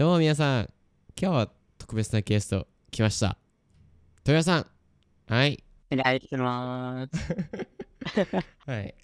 どうも皆さん、今日は特別なゲスト来ました。とうひろさん。はい。お願いします。はい。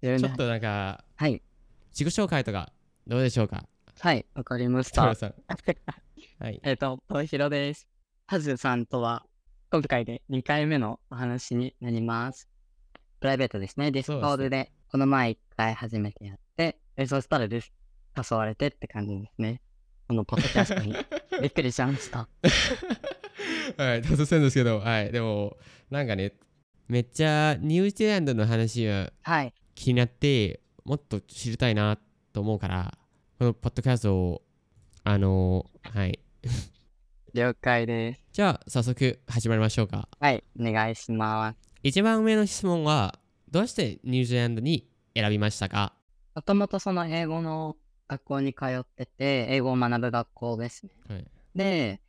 ちちょっとなんか、はい。自己紹介とかどうでしょうか？はい、わかりました。とうひろさん。はい。えっと、とひろです。はずさんとは、今回で2回目のお話になります。プライベートですね。ディスコードで、この前1回初めてやって、えそしたらです。誘われてって感じですね。このポッドキャストに。びっくりしました。はい、突然ですけど、はい。でも、なんかね、めっちゃニュージーランドの話がはい。気になって、もっと知りたいなと思うから、このポッドキャストを、あのはい。了解です。じゃあ、早速始まりましょうか。はい、お願いします。一番上の質問は、どうしてニュージーランドに選びましたか？もともとその英語の学校に通ってて、英語を学ぶ学校ですね。はい。で、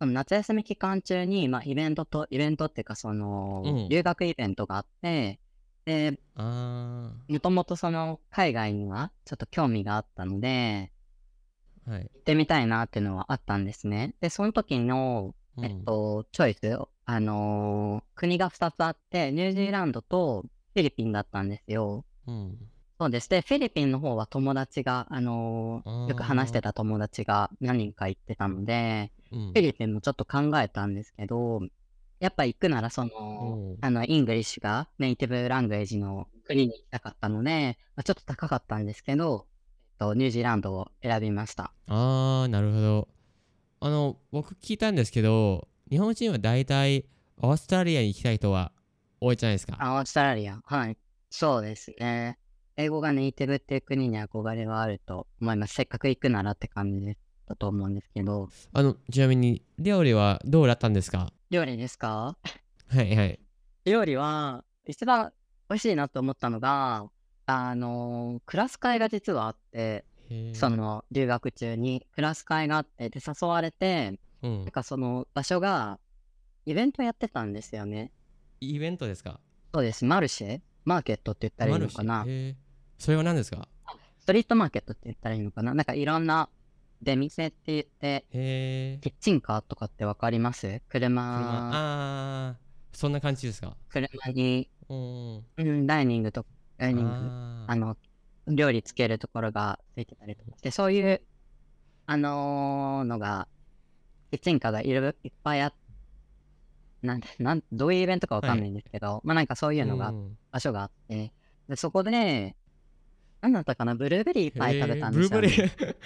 夏休み期間中に、まあ、イベントと、イベントっていうか、その、うん留学イベントがあって、で、あもともとその、海外にはちょっと興味があったので、ー。はい。行ってみたいなっていうのはあったんですね。で、その時の、うんえっと、チョイス、あのー国が2つあって、ニュージーランドとフィリピンだったんですよ。うん。そうです。で、フィリピンの方は友達が、あのーよく話してた友達が何人か行ってたので、うんフィリピンもちょっと考えたんですけど、やっぱ行くならそのあの、 English が native language の国に行きたかったので、まあ、ちょっと高かったんですけど、えっと、ニュージーランドを選びました。あー、なるほど。あの、僕聞いたんですけど、日本人は大体オーストラリアに行きたい人は多いじゃないですか。あ、オーストラリア。はい。そうですね。英語がネイティブっていう国に憧れはあると思います。せっかく行くならって感じだと思うんですけど、あの、ちなみに、料理はどうだったんですか？料理ですか？はいはい。料理は、一番美味しいなと思ったのが、あのクラス会が実はあって、その留学中にクラス会があって、で、誘われて、うんなん。かその場所がイベントやってたんですよね。イベントですか？そうです。マルシェ？マーケットって言ったらいいのかなそれは何ですか？ストリートマーケットって言ったらいいのかな？なんかいろんな出店って言って。キッチンカーとかってわかります？車。車、あー、そんな感じですか？車に、うん。うん、ダイニングと、ダイニング、ああの、料理つけるところがついてたりとかして、そういう、あのーのが、キッチンカーがいるいっぱいあなんで、なん、どういうイベントかわかんないんですけど、まあなんかそういうのが、ん。場所があって、で、そこで、なんだったかな、ブルーベリーパイ食べたんですよ、へーブルーね。ベリー。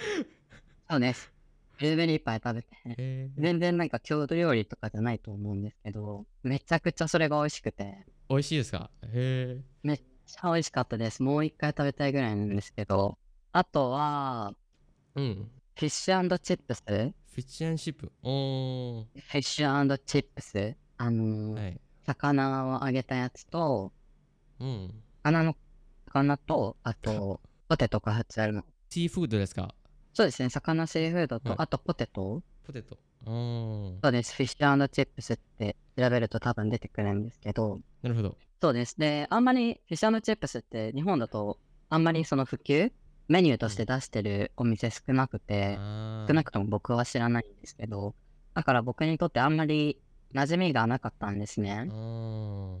そうです。ブルーベリーパイ食べて、全然なんか郷土料理とかじゃないと思うんですけど、めちゃくちゃそれが美味しくて、美味しいですか？へめっちゃ美味しかったです。もう一回食べたいぐらいなんですけど、あとは、え。うん。フィッシュチップスフフィッシュシップ。おー。ィッシュチップスあのーはい。魚を揚げたやつと、うん。魚の、魚と、あと、ポテトが入ってあるの。シーフードですか？そうですね、魚シーフードと、はいあとポテトポテト。うん。そうです、フィッシュチップスって調べると多分出てくるんですけど、なるほど。そうです。で、あんまりフィッシュチップスって日本だとあんまりその普及メニューとして出してるお店少なくて、あー少なくとも僕は知らないんですけど、だから僕にとってあんまり馴染みがなかったんですね。あ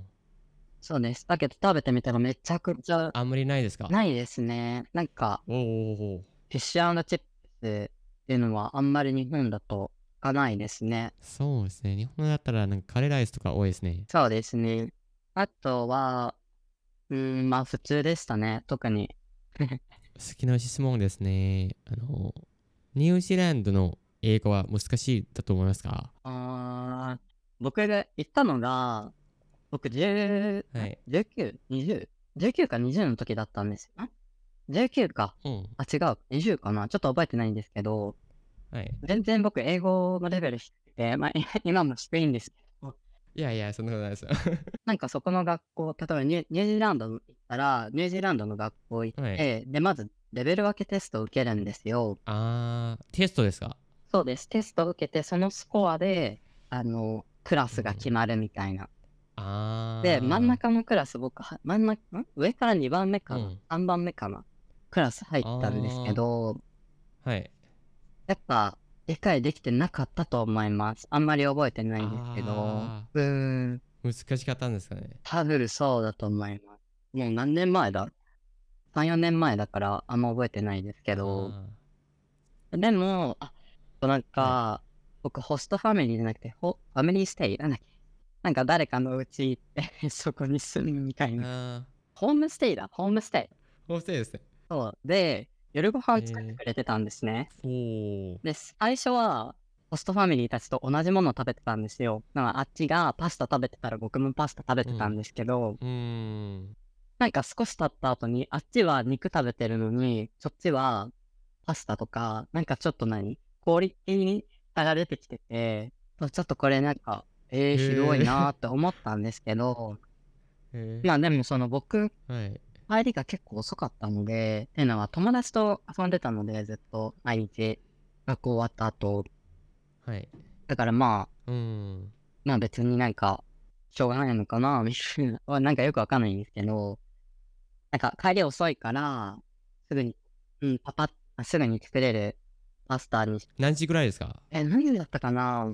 そうです。だけど食べてみたらめちゃくちゃーあんまりないですか？ないですね。なんか、おーおーおーフィッシュチップスっていうのはあんまり日本だとがないですね。そうですね。日本だったらなんかカレーライスとか多いですね。そうですね。あとは、うーん、まあ普通でしたね。特に。好きな質問ですね。あの、ニュージーランドの英語は難しいだと思いますか？あー僕が行ったのが、僕10、はい。19、20、19か20の時だったんですよ。ん ?19 か。うん。あ、違う。20かな。ちょっと覚えてないんですけど、はい。全然僕英語のレベル低くて、まあ 今も低いんですけど、いやいや、そんなことないですよ。なんかそこの学校、例えばニュニュージーランド行ったら、ニュージーランドの学校行って、はいで、まずレベル分けテストを受けるんですよ。あー、テストですか？そうです。テストを受けて、そのスコアで、あの、クラスが決まるみたいな。で、真ん中のクラス、僕は、真ん中、ん？上から2番目かな、うん ?3 番目かな？クラス入ったんですけど、はい。やっぱ理解できてなかったと思います。あんまり覚えてないんですけど。あうーん。ー難しかったんですかね。多分そうだと思います。もう何年前だ ?3、4年前だからあんま覚えてないですけど。あでも、あ、なんか、僕ホストファミリーじゃなくて、ホファミリーステイ？なんだっけ？なんか誰かのうち行って、そこに住むみたいーな。あホームステイだ、ホームステイ。ー。ホームステイですね。そう。で、夜ご飯作ってくれてたんですね。おー。で、最初は、ホストファミリーたちと同じものを食べてたんですよ。だからあっちがパスタ食べてたら僕もパスタ食べてたんですけど、うーん。なんか少し経った後に、あっちは肉食べてるのに、そっちはパスタとか、なんかちょっと何クオリティに差が出てきてて、ちょっとこれなんか、えー、ひどいなーって思ったんですけど、まあでもその僕、はい。帰りが結構遅かったので、っていうのは友達と遊んでたので、ずっと毎日、学校終わった後。はい。だからまあ、うーん。まあ別になんか、しょうがないのかな、みたいな。はなんかよくわかんないんですけど、なんか帰り遅いから、すぐに、うん、パパッ、あすぐに作れるパスタにし、何時ぐらいですか？え、何時だったかな？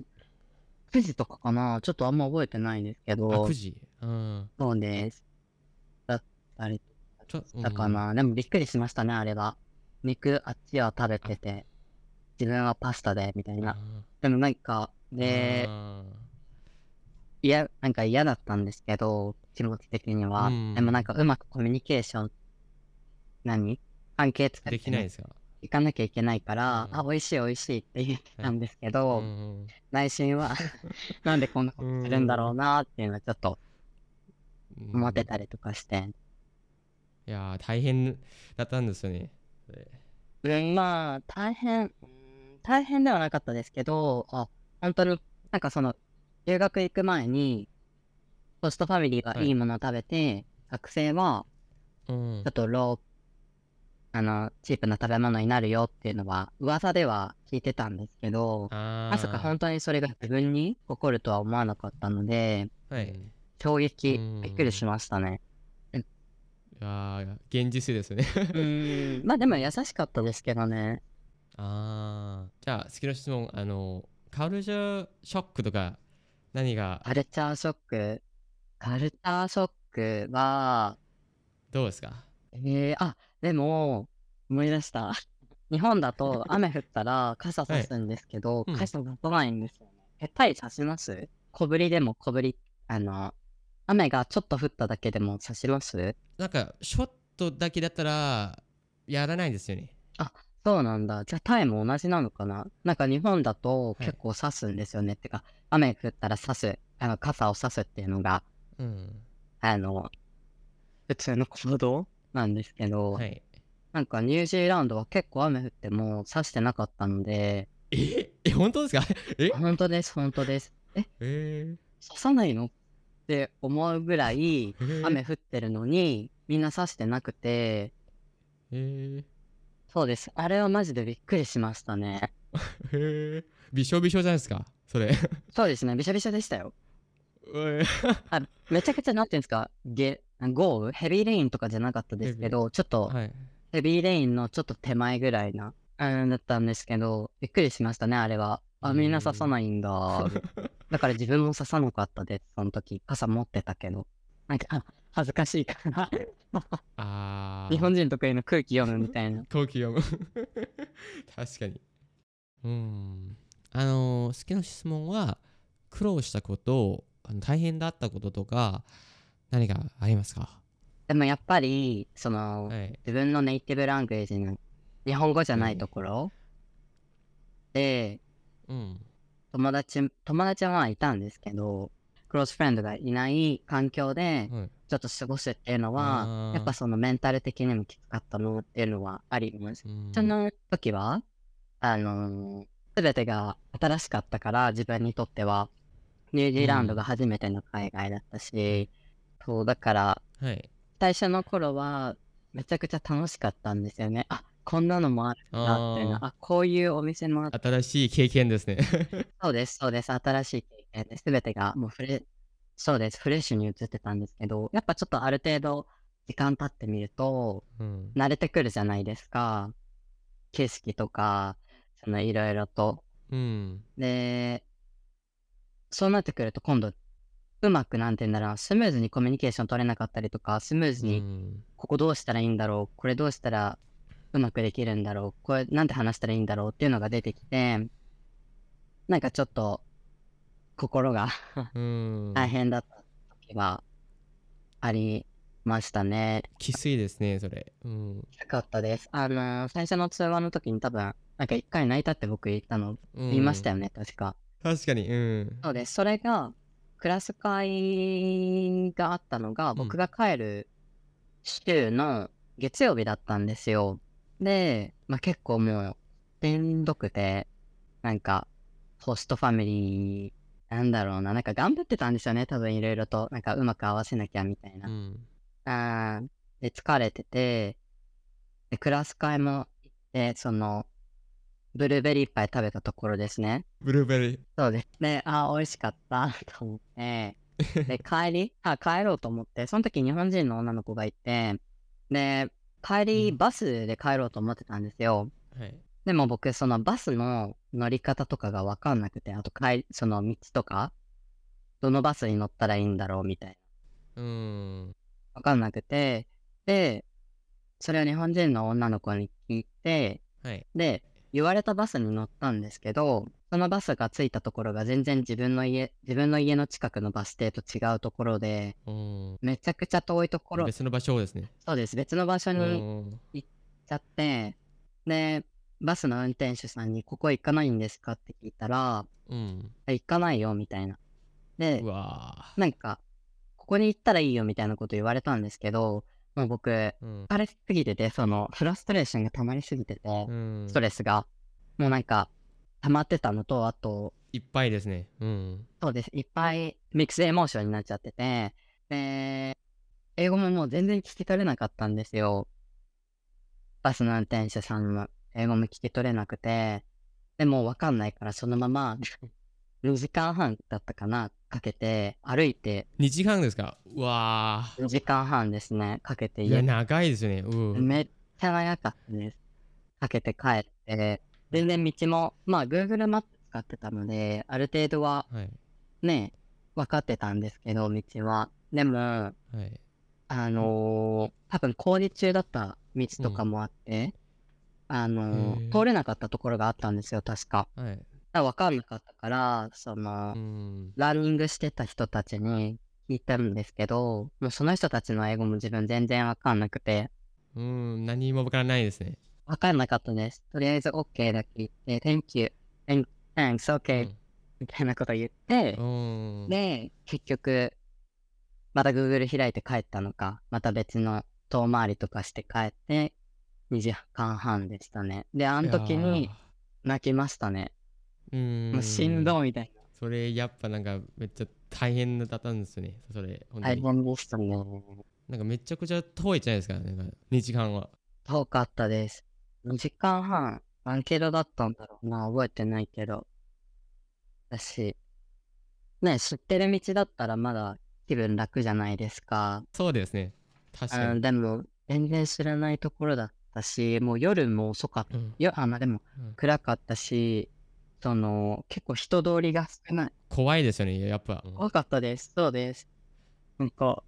?9 時とかかなちょっとあんま覚えてないんですけあ、ど9、時。うん。そうです。だったりちょだかな、でもびっくりしましたね、あれは。肉、あっちは食べてて、自分はパスタで、みたいうんな。でもなんか、で、あいや、なんか嫌だったんですけど、気持ち的には。うんでもなんかうまくコミュニケーション、何？関係作ーってできないですかいかなきゃいけないから、うん。あ、美味しい美味しいって言ってたん。ですけうど、ん内心は、なんでこんなことするんだろうなっていうのはちょっとうん思ってたりとかして。いやー、大変だったんですよね。うん、まあ、大変、うん大変ではなかったですけど、あ、本当に、なんかその、留学行く前に、ホストファミリーがいいものを食べて、学生は、うん。ちょっとロー、あの、チープな食べ物になるよっていうのは、噂では聞いてたんですけど、あまさか本当にそれが自分に起こるとは思わなかったので、当はい。い衝撃うん、びっくりしましたね。やー、現実ですよね。うーん、まあでも優しかったですけどね。ああ。じゃあ、次の質問。あの、カルチャーショックとか、何が、カルチャーショック、カルチャーショックは、どうですか？えー、あ、でも、思い出した。日本だと雨降ったら傘さすんですけど、うん傘ささないんですよね。え、タイさします？小降りでも小降り、あの、雨がちょっと降っただけでもさします？なんか、ショットだけだったら、やらないんですよね。そうなんだ。じゃあタイも同じなのかな？なんか日本だとい結構さすんですよね。ってか、雨降ったらさす、あの、傘をさすっていうのが、うん。あの、普通の行動なんですけど、はい。なんかニュージーランドは結構雨降ってもさしてなかったので、え？え、本当ですか？え？本当です、本当です。え、え刺さないの？って思うぐらいー、雨降ってるのに、みんな刺してなくて、えそうです。あれはマジでびっくりしましたね。ー、えー、びしょびしょじゃないですか？それ。そうですね、びしゃびしゃでしたよ。えー。あめちゃくちゃ、なんていうんですか、ゲ豪雨？ヘビーレインとかじゃなかったですけど、ちょっとはい。ヘビーレインのちょっと手前ぐらいな、うんだったんですけど、びっくりしましたね、あれは。あ、みんな刺さないんだ。だから自分も刺さなかったです、その時。傘持ってたけど。なんか、あ恥ずかしいから。日本人得意の空気読むみたいな。空気読む 確かにうんあのー、好きな質問は苦労したことあの大変だったこととか何かありますか？でもやっぱり、その、はい。自分のネイティブラングエージの日本語じゃないところで、うん。友達、友達はまあいたんですけど、クロスフレンドがいない環境で、はい。ちょっと過ごすっていうのあはー、やっぱそのメンタル的にもきつかったのっていうのはあります。うん。その時は、あのすべてが新しかったから、自分にとっては、ニュージーランドが初めての海外だったし、そう、だから、はい最初の頃は、めちゃくちゃ楽しかったんですよね。あ、こんなのもあるんだっていうのああ、こういうお店もあって、新しい経験ですね そうです、そうです、新しい経験で、すべてがもうフレ、そうです、フレッシュに映ってたんですけど、やっぱちょっとある程度、時間経ってみると、うん慣れてくるじゃないですか。景色とか、そのいろいろと。うん。で、そうなってくると今度、うまくなんて言うんだろう、スムーズにコミュニケーション取れなかったりとか、スムーズうにん。ここどうしたらいいんだろう、これどうしたらうまくできるんだろう、これなんて話したらいいんだろうっていうのが出てきて、なんかちょっと心がうん。大変だった時はありましたね。きついですね、それ。うん。よかったです。あの最初の通話の時に多分、なんか一回泣いたって僕言ったの、うん言いましたよね、確か。確かに。うん。そうです。それが、クラス会があったのが、ん僕が帰る週の月曜日だったんですよ。で、まあ、結構もう、しんどくて、なんか、ホストファミリー、なんだろうな、なんか頑張ってたんですよね、多分いろいろと。なんかうまく合わせなきゃみたいなう。ん。あーで、疲れてて、で、クラス会も行って、その、ブルーベリーいっぱい食べたところですね。ブルーベリー。そうですね。あー、美味しかったと思って、で、帰り あ、帰ろうと思って、その時日本人の女の子がいて、で、帰りうんバスで帰ろうと思ってたんですよ。はい。でも僕、そのバスの乗り方とかがわかんなくて、あと帰り、その道とか、どのバスに乗ったらいいんだろうみたいな。うん。わかんなくて、で、それを日本人の女の子に聞いて、はい。で、言われたバスに乗ったんですけど、そのバスが着いたところが全然自分の家、自分の家の近くのバス停と違うところで、うん。めちゃくちゃ遠いところ、別の場所ですね。そうです、別の場所うにん。行っちゃって、で、バスの運転手さんに、ここ行かないんですか？って聞いたら、うん。あ行かないよ、みたいな。でう、わなんか、ここに行ったらいいよ、みたいなこと言われたんですけど、もう僕、ーうん。疲れすぎてて、その、フラストレーションが溜まりすぎてて、うんストレスが、もうなんか、溜まってたのと、あと、いっぱいですね。うん。そうです。いっぱいミックスエモーションになっちゃってて、で、英語ももう全然聞き取れなかったんですよ。バスの運転手さんも英語も聞き取れなくて、でもうわかんないからそのまま2時間半だったかな、かけて歩いて2時間ですか？うわ2時間半ですね、かけてーいや、家長いですよね。うん。めっちゃ長かったです。かけて帰って、全然道も、まあ Google マップ使ってたので、ある程度ははい。ね、分かってたんですけど、道は。でも、はい。あのー多分工事中だった道とかもあって、あのーへー通れなかったところがあったんですよ、確か。はい。だから分かんなかったから、その、うん。ランニングしてた人たちに聞いたんですけど、もうその人たちの英語も自分全然分かんなくて、うん。何もわからないですね。分かんなかったです。とりあえず OK だけ言って、Thank you, thanks, OK、みたいなこと言って、うん。うん。で、結局、また Google 開いて帰ったのか、また別の遠回りとかして帰って、2時間半でしたね。で、あの時に泣きましたね。うん。しんどいみたいそれやっぱなんかめっちゃ大変だったんですよね。それ、本な。当に。大変でしたね。なんかめちゃくちゃ遠いじゃないですか。なんか2時間は。遠かったです。2時間半、何キロだったんだろうな、覚えてないけど。私、ね、知ってる道だったらまだ気分楽じゃないですか。そうですね。確かに。でも、全然知らないところだったし、もう夜も遅かった。うんよあ、まあでも、うん暗かったし、その、結構人通りが少ない。怖いですよね、やっぱ。うん怖かったです。そうです。なんか、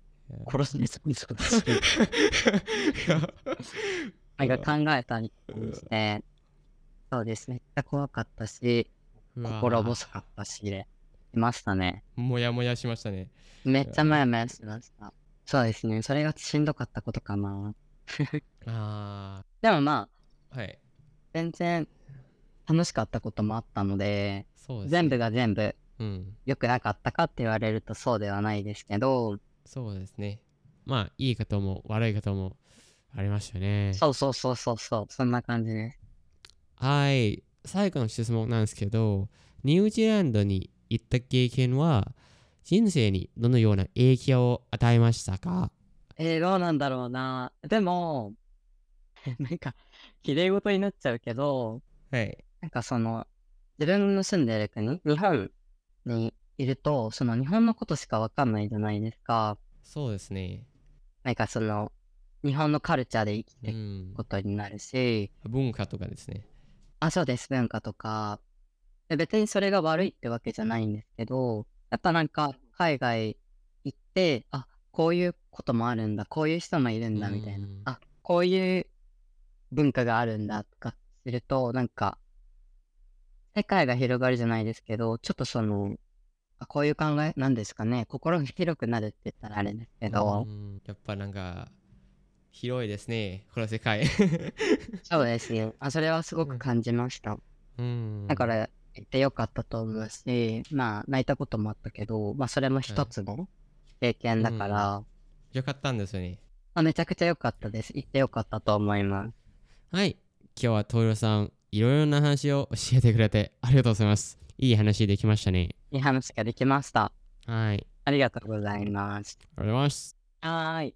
殺しにそうにそうだし、なんか考えたりして、そうですね。めっちゃ怖かったし、心細かったし、いましたね。もやもやしましたね。めっちゃモヤモヤしました。そうですね。それがしんどかったことかな。あ でもまあ、あ、はい。全然楽しかったこともあったので、そうです、ね。全部が全部うん。良くなかったかって言われるとそうではないですけど、そうですね。まあ、いいことも悪いこともありましたよね。そうそうそうそうそう、そんな感じです。はい。最後の質問なんですけど、ニュージーランドに行った経験は、人生にどのような影響を与えましたか？えー、どうなんだろうな。でも、なんか、綺麗事になっちゃうけど、はい。なんかその、自分の住んでる国、日本にいると、その日本のことしかわかんないじゃないですか。そうですね。なんかその、日本のカルチャーで生きうていくんこ。とになるし、文化とかですね。あ、そうです、文化とか。で別にそれが悪いってわけじゃないんですけど、やっぱなんか海外行って、あ、こういうこともあるんだ、こういう人もいるんだみたいなうん。あ、こういう文化があるんだとかすると、なんか、世界が広がるじゃないですけど、ちょっとその、あこういう考えなんですかね、心が広くなるって言ったらあれですけど、うんやっぱなんか、広いですね、この世界。そうですよ。あ、それはすごく感じました。うん。だから、行ってよかったと思うし、まあ、泣いたこともあったけど、まあ、それも一つの経験だから、よかったんですよね。まあ、めちゃくちゃ良かったです。行ってよかったと思います。はい。今日はトイロさん、いろいろな話を教えてくれてありがとうございます。いい話できましたね。いい話ができました。はい。ありがとうございます。ありがとうございます。はーい。